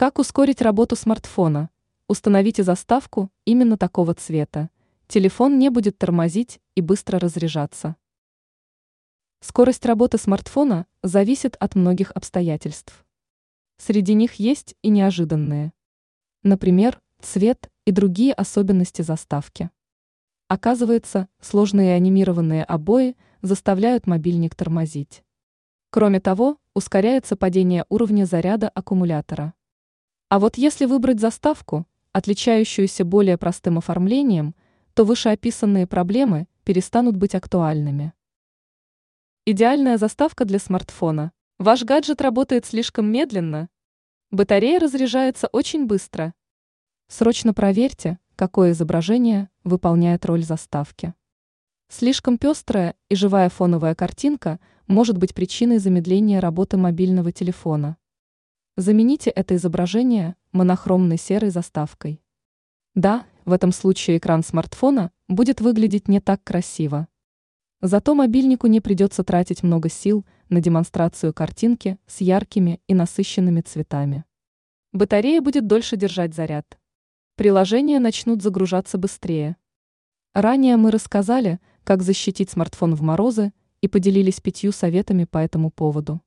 Как ускорить работу смартфона? Установите заставку именно такого цвета. Телефон не будет тормозить и быстро разряжаться. Скорость работы смартфона зависит от многих обстоятельств. Среди них есть и неожиданные. Например, цвет и другие особенности заставки. Оказывается, сложные анимированные обои заставляют мобильник тормозить. Кроме того, ускоряется падение уровня заряда аккумулятора. А вот если выбрать заставку, отличающуюся более простым оформлением, то вышеописанные проблемы перестанут быть актуальными. Идеальная заставка для смартфона. Ваш гаджет работает слишком медленно. Батарея разряжается очень быстро. Срочно проверьте, какое изображение выполняет роль заставки. Слишком пестрая и живая фоновая картинка может быть причиной замедления работы мобильного телефона. Замените это изображение монохромной серой заставкой. Да, в этом случае экран смартфона будет выглядеть не так красиво. Зато мобильнику не придется тратить много сил на демонстрацию картинки с яркими и насыщенными цветами. Батарея будет дольше держать заряд. Приложения начнут загружаться быстрее. Ранее мы рассказали, как защитить смартфон в морозы и поделились пятью советами по этому поводу.